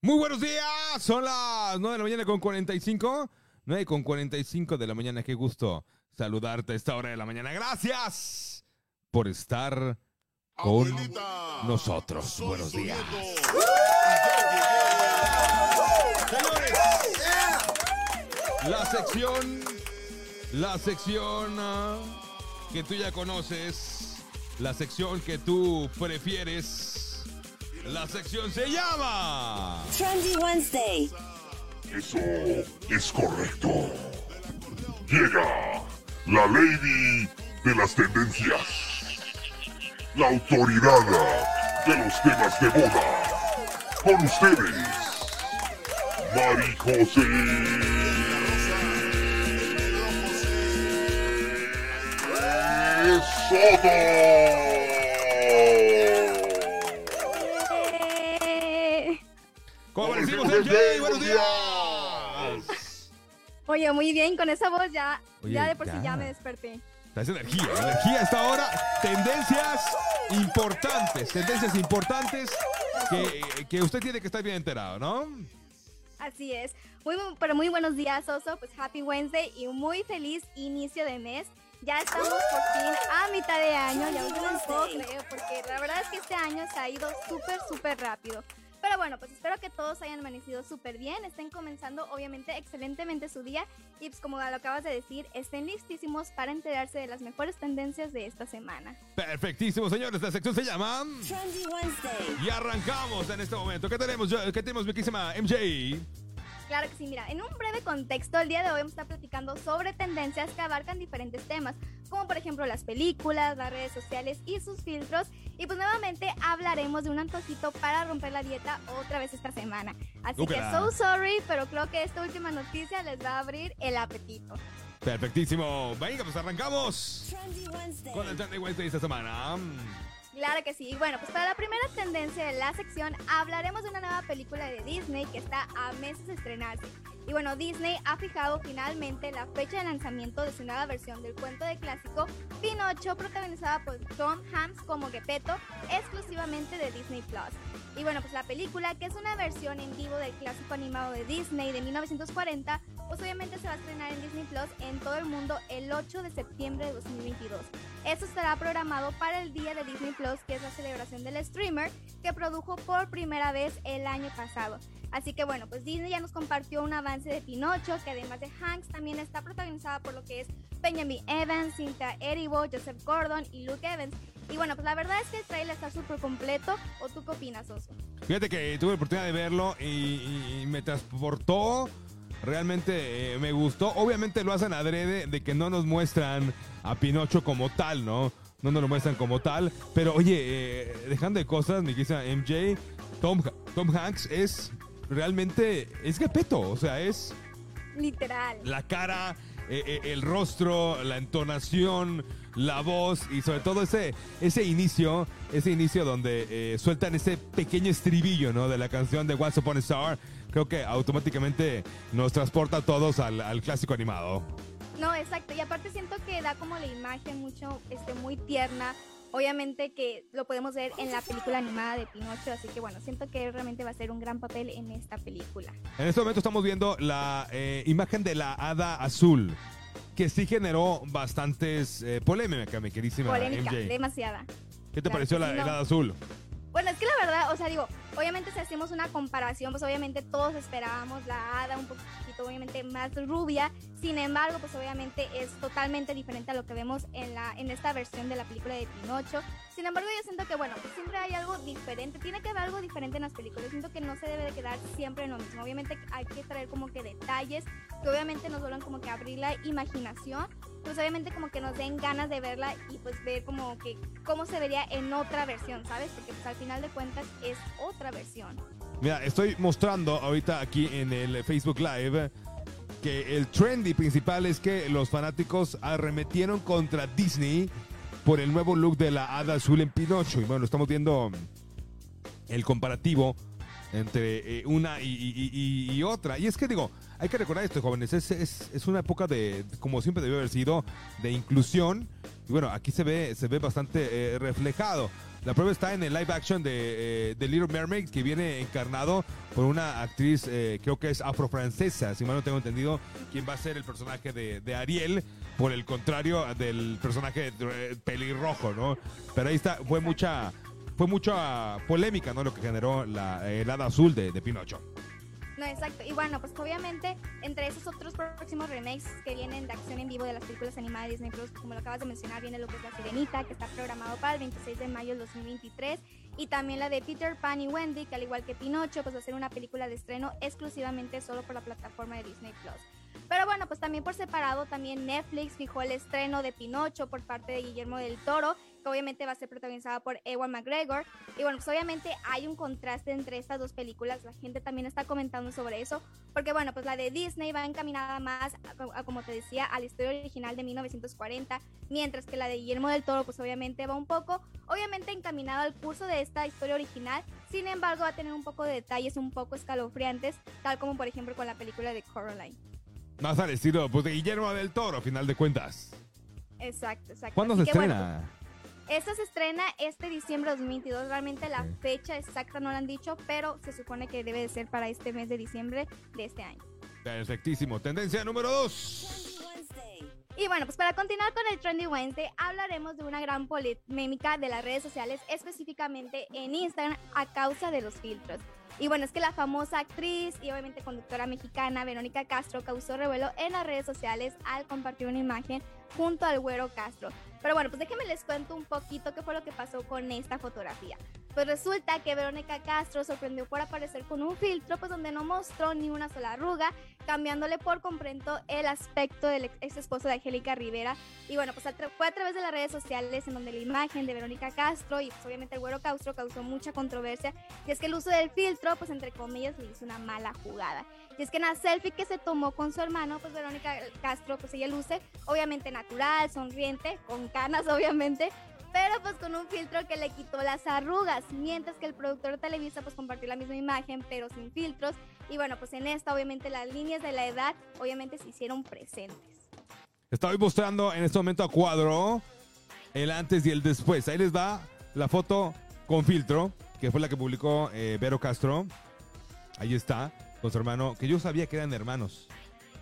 Muy buenos días, son las 9 de la mañana con 45. 9 con 45 de la mañana, qué gusto saludarte a esta hora de la mañana. Gracias por estar con nosotros. Buenos días. Señores, la sección, la sección ah, que tú ya conoces, la sección que tú prefieres. La sección se llama Trendy Wednesday. Eso es correcto. Llega la Lady de las Tendencias. La autoridad de los temas de moda. Con ustedes, Mari José. Soto. ¿Cómo Buenos días. Oye, muy bien, con esa voz ya, Oye, ya de por ya. sí ya me desperté. Traes energía, energía hasta ahora. Tendencias importantes, tendencias importantes que, que usted tiene que estar bien enterado, ¿no? Así es. Muy, pero muy buenos días, Oso. Pues happy Wednesday y muy feliz inicio de mes. Ya estamos por fin a mitad de año, ya no lo puedo creer, porque la verdad es que este año se ha ido súper, súper rápido. Pero bueno, pues espero que todos hayan amanecido súper bien, estén comenzando obviamente excelentemente su día y pues como lo acabas de decir, estén listísimos para enterarse de las mejores tendencias de esta semana. Perfectísimo, señores. La sección se llama. Trendy Wednesday. Y arrancamos en este momento. ¿Qué tenemos, ¿Qué tenemos, mi querísima MJ? Claro que sí, mira, en un breve contexto, el día de hoy vamos a estar platicando sobre tendencias que abarcan diferentes temas, como por ejemplo las películas, las redes sociales y sus filtros. Y pues nuevamente hablaremos de un antojito para romper la dieta otra vez esta semana. Así que so sorry, pero creo que esta última noticia les va a abrir el apetito. Perfectísimo. Venga, pues arrancamos con el Trendy Wednesday esta semana. Claro que sí. Bueno, pues para la primera tendencia de la sección hablaremos de una nueva película de Disney que está a meses de estrenarse. Y bueno, Disney ha fijado finalmente la fecha de lanzamiento de su nueva versión del cuento de clásico Pinocho, protagonizada por Tom Hanks como Gepetto, exclusivamente de Disney Plus. Y bueno, pues la película, que es una versión en vivo del clásico animado de Disney de 1940, pues obviamente se va a estrenar en Disney Plus en todo el mundo el 8 de septiembre de 2022. Esto estará programado para el día de Disney Plus, que es la celebración del streamer que produjo por primera vez el año pasado. Así que bueno, pues Disney ya nos compartió un avance de Pinocho, que además de Hanks también está protagonizada por lo que es Benjamin Evans, Cynthia Erivo, Joseph Gordon y Luke Evans. Y bueno, pues la verdad es que el trailer está súper completo. ¿O tú qué opinas, Oso? Fíjate que tuve la oportunidad de verlo y, me transportó. Realmente eh, me gustó. Obviamente lo hacen adrede de que no nos muestran a Pinocho como tal, ¿no? No nos lo muestran como tal. Pero oye, eh, dejando de cosas, mi querida MJ, Tom, Tom Hanks es realmente, es Gepetto. O sea, es Literal. la cara, eh, eh, el rostro, la entonación, la voz y sobre todo ese, ese inicio, ese inicio donde sueltan ese pequeño estribillo, ¿no? De la canción de Once Upon a Star. Creo que automáticamente nos transporta a todos al, al clásico animado. No, exacto. Y aparte siento que da como la imagen mucho, este, muy tierna. Obviamente que lo podemos ver en la película animada de Pinocho, así que bueno, siento que realmente va a ser un gran papel en esta película. En este momento estamos viendo la eh, imagen de la hada azul, que sí generó bastantes eh, polémica, mi querísima Polémica, MJ. demasiada. ¿Qué te claro pareció la, el hada azul? Bueno, es que la verdad, o sea, digo, obviamente si hacemos una comparación, pues obviamente todos esperábamos la hada un poquito, obviamente más rubia. Sin embargo, pues obviamente es totalmente diferente a lo que vemos en la en esta versión de la película de Pinocho. Sin embargo, yo siento que bueno, pues siempre hay algo diferente, tiene que haber algo diferente en las películas. Siento que no se debe de quedar siempre en lo mismo. Obviamente hay que traer como que detalles que obviamente nos vuelvan como que abrir la imaginación pues obviamente como que nos den ganas de verla y pues ver como que cómo se vería en otra versión, ¿sabes? Porque pues al final de cuentas es otra versión. Mira, estoy mostrando ahorita aquí en el Facebook Live que el trendy principal es que los fanáticos arremetieron contra Disney por el nuevo look de la hada azul en Pinocho. Y bueno, estamos viendo el comparativo entre eh, una y, y- y- y otra. Y es que digo, hay que recordar esto, jóvenes, es, es- es una época de, como siempre debió haber sido, de inclusión. Y bueno, aquí se ve, se ve bastante eh, reflejado. La prueba está en el live action de, eh, Little Mermaid, que viene encarnado por una actriz, eh, creo que es afrofrancesa, si mal no tengo entendido, quien va a ser el personaje de, de Ariel, por el contrario del personaje pelirrojo, ¿no? Pero ahí está, fue mucha, fue mucha polémica, ¿no? Lo que generó la, el hada azul de, de Pinocho. No, exacto. Y bueno, pues obviamente entre esos otros próximos remakes que vienen de acción en vivo de las películas animadas de Disney Plus, como lo acabas de mencionar, viene lo que es La Sirenita, que está programado para el 26 de mayo del 2023, y también la de Peter Pan y Wendy, que al igual que Pinocho, pues va a ser una película de estreno exclusivamente solo por la plataforma de Disney Plus. Pero bueno, pues también por separado, también Netflix fijó el estreno de Pinocho por parte de Guillermo del Toro, que obviamente va a ser protagonizada por Ewan McGregor. Y bueno, pues obviamente hay un contraste entre estas dos películas, la gente también está comentando sobre eso, porque bueno, pues la de Disney va encaminada más, a, como te decía, a la historia original de 1940, mientras que la de Guillermo del Toro, pues obviamente va un poco, obviamente encaminada al curso de esta historia original, sin embargo va a tener un poco de detalles un poco escalofriantes, tal como por ejemplo con la película de Coraline. Más al estilo pues, de Guillermo del Toro, a final de cuentas. Exacto, exacto. ¿Cuándo se estrena? Esta se estrena este diciembre de 2022. Realmente la fecha exacta no la han dicho, pero se supone que debe de ser para este mes de diciembre de este año. Perfectísimo. Tendencia número 2. Y bueno, pues para continuar con el Trendy Wednesday, hablaremos de una gran polémica de las redes sociales, específicamente en Instagram, a causa de los filtros. Y bueno, es que la famosa actriz y obviamente conductora mexicana Verónica Castro causó revuelo en las redes sociales al compartir una imagen junto al güero Castro. Pero bueno, pues déjenme les cuento un poquito qué fue lo que pasó con esta fotografía. Pues resulta que Verónica Castro sorprendió por aparecer con un filtro, pues donde no mostró ni una sola arruga, cambiándole por completo el aspecto del ex esposo de Angélica Rivera. Y bueno, pues fue a través de las redes sociales en donde la imagen de Verónica Castro y pues obviamente el güero Castro causó mucha controversia. Y es que el uso del filtro, pues entre comillas, le hizo una mala jugada. Y es que en la selfie que se tomó con su hermano, pues Verónica Castro, pues ella luce obviamente natural, sonriente, con canas obviamente, pero pues con un filtro que le quitó las arrugas, mientras que el productor de Televisa pues compartió la misma imagen pero sin filtros y bueno pues en esta obviamente las líneas de la edad obviamente se hicieron presentes. Estoy mostrando en este momento a cuadro el antes y el después. Ahí les va la foto con filtro, que fue la que publicó eh, Vero Castro. Ahí está, con su hermano, que yo sabía que eran hermanos,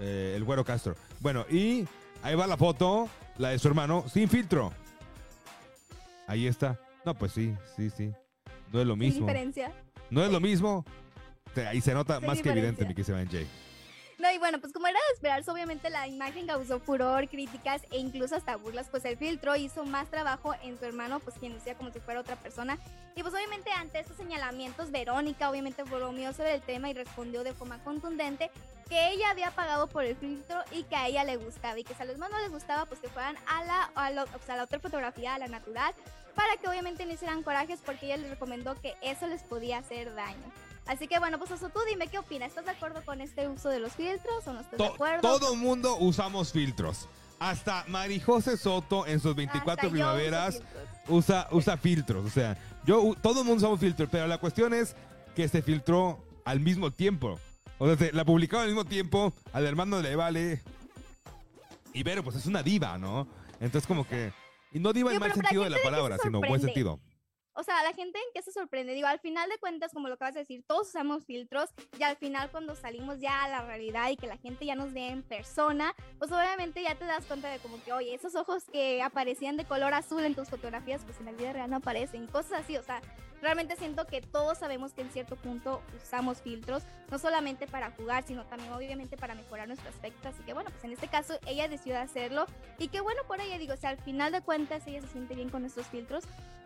eh, el güero Castro. Bueno, y ahí va la foto, la de su hermano, sin filtro. Ahí está. No, pues sí, sí, sí. No es lo mismo. diferencia? No es lo mismo. Ahí se nota más que evidente, mi que se va en Jay. No, y bueno, pues como era de esperarse, obviamente la imagen causó furor, críticas e incluso hasta burlas, pues el filtro hizo más trabajo en su hermano, pues quien lucía como si fuera otra persona. Y pues obviamente ante estos señalamientos, Verónica obviamente bromeó sobre el tema y respondió de forma contundente que ella había pagado por el filtro y que a ella le gustaba y que si a los demás no les gustaba, pues que fueran a la, a, la, o a la otra fotografía, a la natural, para que obviamente no hicieran corajes porque ella les recomendó que eso les podía hacer daño. Así que bueno, pues eso tú dime qué opinas. ¿Estás de acuerdo con este uso de los filtros o no estás de acuerdo? Todo mundo usamos filtros. Hasta Marijose Soto en sus 24 primaveras usa, usa filtros. O sea, yo todo el mundo usamos filtros, pero la cuestión es que se filtró al mismo tiempo. O sea, la publicaba al mismo tiempo, al hermano le vale. Y Vero, pues es una diva, ¿no? Entonces como que... Y no diva en mal sentido de la palabra, sino en buen sentido o sea, la gente en qué se sorprende. Digo, al final de cuentas, como lo acabas de decir, todos usamos filtros y al final cuando salimos ya a la realidad y que la gente ya nos ve en persona, pues obviamente ya te das cuenta de como que, oye, esos ojos que aparecían de color azul en tus fotografías, pues en la vida real no aparecen, cosas así, o sea, realmente siento que todos sabemos que en cierto punto usamos filtros, no solamente para jugar, sino también obviamente para mejorar nuestro aspecto. Así que bueno, pues en este caso ella decidió hacerlo y qué bueno por ella, digo, o sea, al final de cuentas ella se siente bien con estos filtros,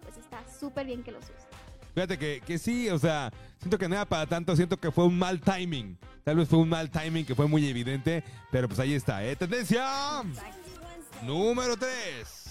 pues está súper bien que los use. Fíjate que, que, sí, o sea, siento que no era para tanto, siento que fue un mal timing. Tal vez fue un mal timing que fue muy evidente, pero pues ahí está, ¿eh? Tendencia número 3.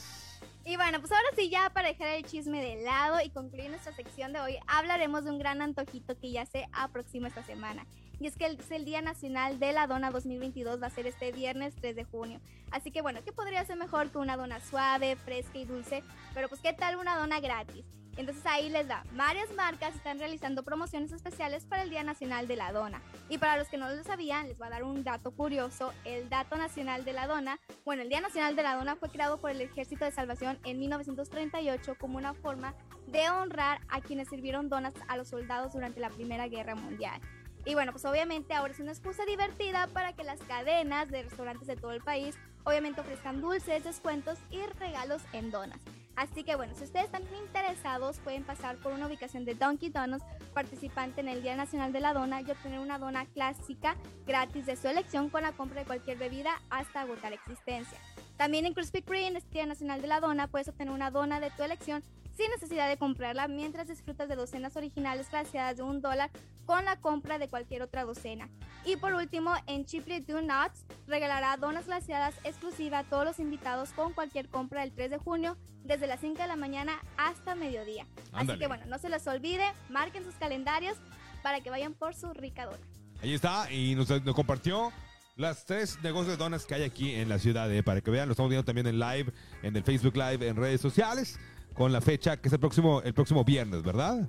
Y bueno, pues ahora sí, ya para dejar el chisme de lado y concluir nuestra sección de hoy, hablaremos de un gran antojito que ya se aproxima esta semana. Y es que es el Día Nacional de la Dona 2022, va a ser este viernes 3 de junio. Así que bueno, ¿qué podría ser mejor que una dona suave, fresca y dulce? Pero pues, ¿qué tal una dona gratis? Entonces ahí les da, varias marcas están realizando promociones especiales para el Día Nacional de la Dona. Y para los que no lo sabían, les voy a dar un dato curioso. El dato nacional de la dona, bueno, el Día Nacional de la Dona fue creado por el Ejército de Salvación en 1938 como una forma de honrar a quienes sirvieron donas a los soldados durante la Primera Guerra Mundial. Y bueno, pues obviamente ahora es una excusa divertida para que las cadenas de restaurantes de todo el país obviamente ofrezcan dulces, descuentos y regalos en donas. Así que bueno, si ustedes están interesados pueden pasar por una ubicación de Donkey Donuts participante en el Día Nacional de la Dona y obtener una dona clásica gratis de su elección con la compra de cualquier bebida hasta agotar existencia. También en Krispy Kreme, este Día Nacional de la Dona, puedes obtener una dona de tu elección sin necesidad de comprarla mientras disfrutas de docenas originales glaseadas de un dólar con la compra de cualquier otra docena. Y por último, en Chipley Do Nuts regalará donas glaseadas exclusivas a todos los invitados con cualquier compra del 3 de junio desde las 5 de la mañana hasta mediodía. Así que bueno, no se les olvide, marquen sus calendarios para que vayan por su rica dona. Ahí está, y nos, nos compartió las tres negocios de donas que hay aquí en la ciudad, eh, para que vean, lo estamos viendo también en live, en el Facebook Live, en redes sociales, con la fecha que es el próximo, el próximo viernes, ¿verdad?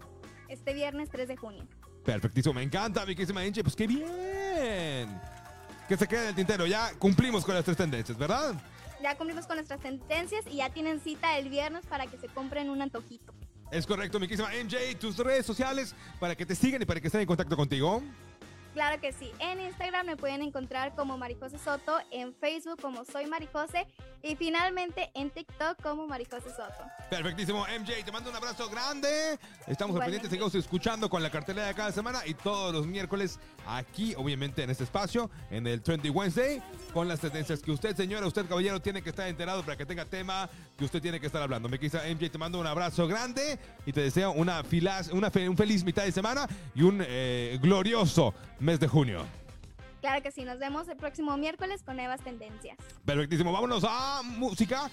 Este viernes 3 de junio. Perfectísimo, me encanta, mi querísima Inche, pues qué bien. Que se quede en el tintero, ya cumplimos con las tres tendencias, ¿verdad? Ya cumplimos con nuestras tendencias y ya tienen cita el viernes para que se compren un antojito. Es correcto, mi querísima MJ, tus redes sociales para que te sigan y para que estén en contacto contigo. Claro que sí. En Instagram me pueden encontrar como Maricose Soto, en Facebook como Soy Maricose y finalmente en TikTok como Maricose Soto. Perfectísimo, MJ, te mando un abrazo grande. Estamos al pendiente, seguimos escuchando con la cartelera de cada semana y todos los miércoles aquí, obviamente, en este espacio, en el Trendy Wednesday, con las tendencias que usted, señora, usted, caballero, tiene que estar enterado para que tenga tema que usted tiene que estar hablando. Me quisa MJ, te mando un abrazo grande y te deseo una, filas, una fe- un feliz mitad de semana y un eh, glorioso mes de junio. Claro que sí, nos vemos el próximo miércoles con nuevas tendencias. Perfectísimo, vámonos a música.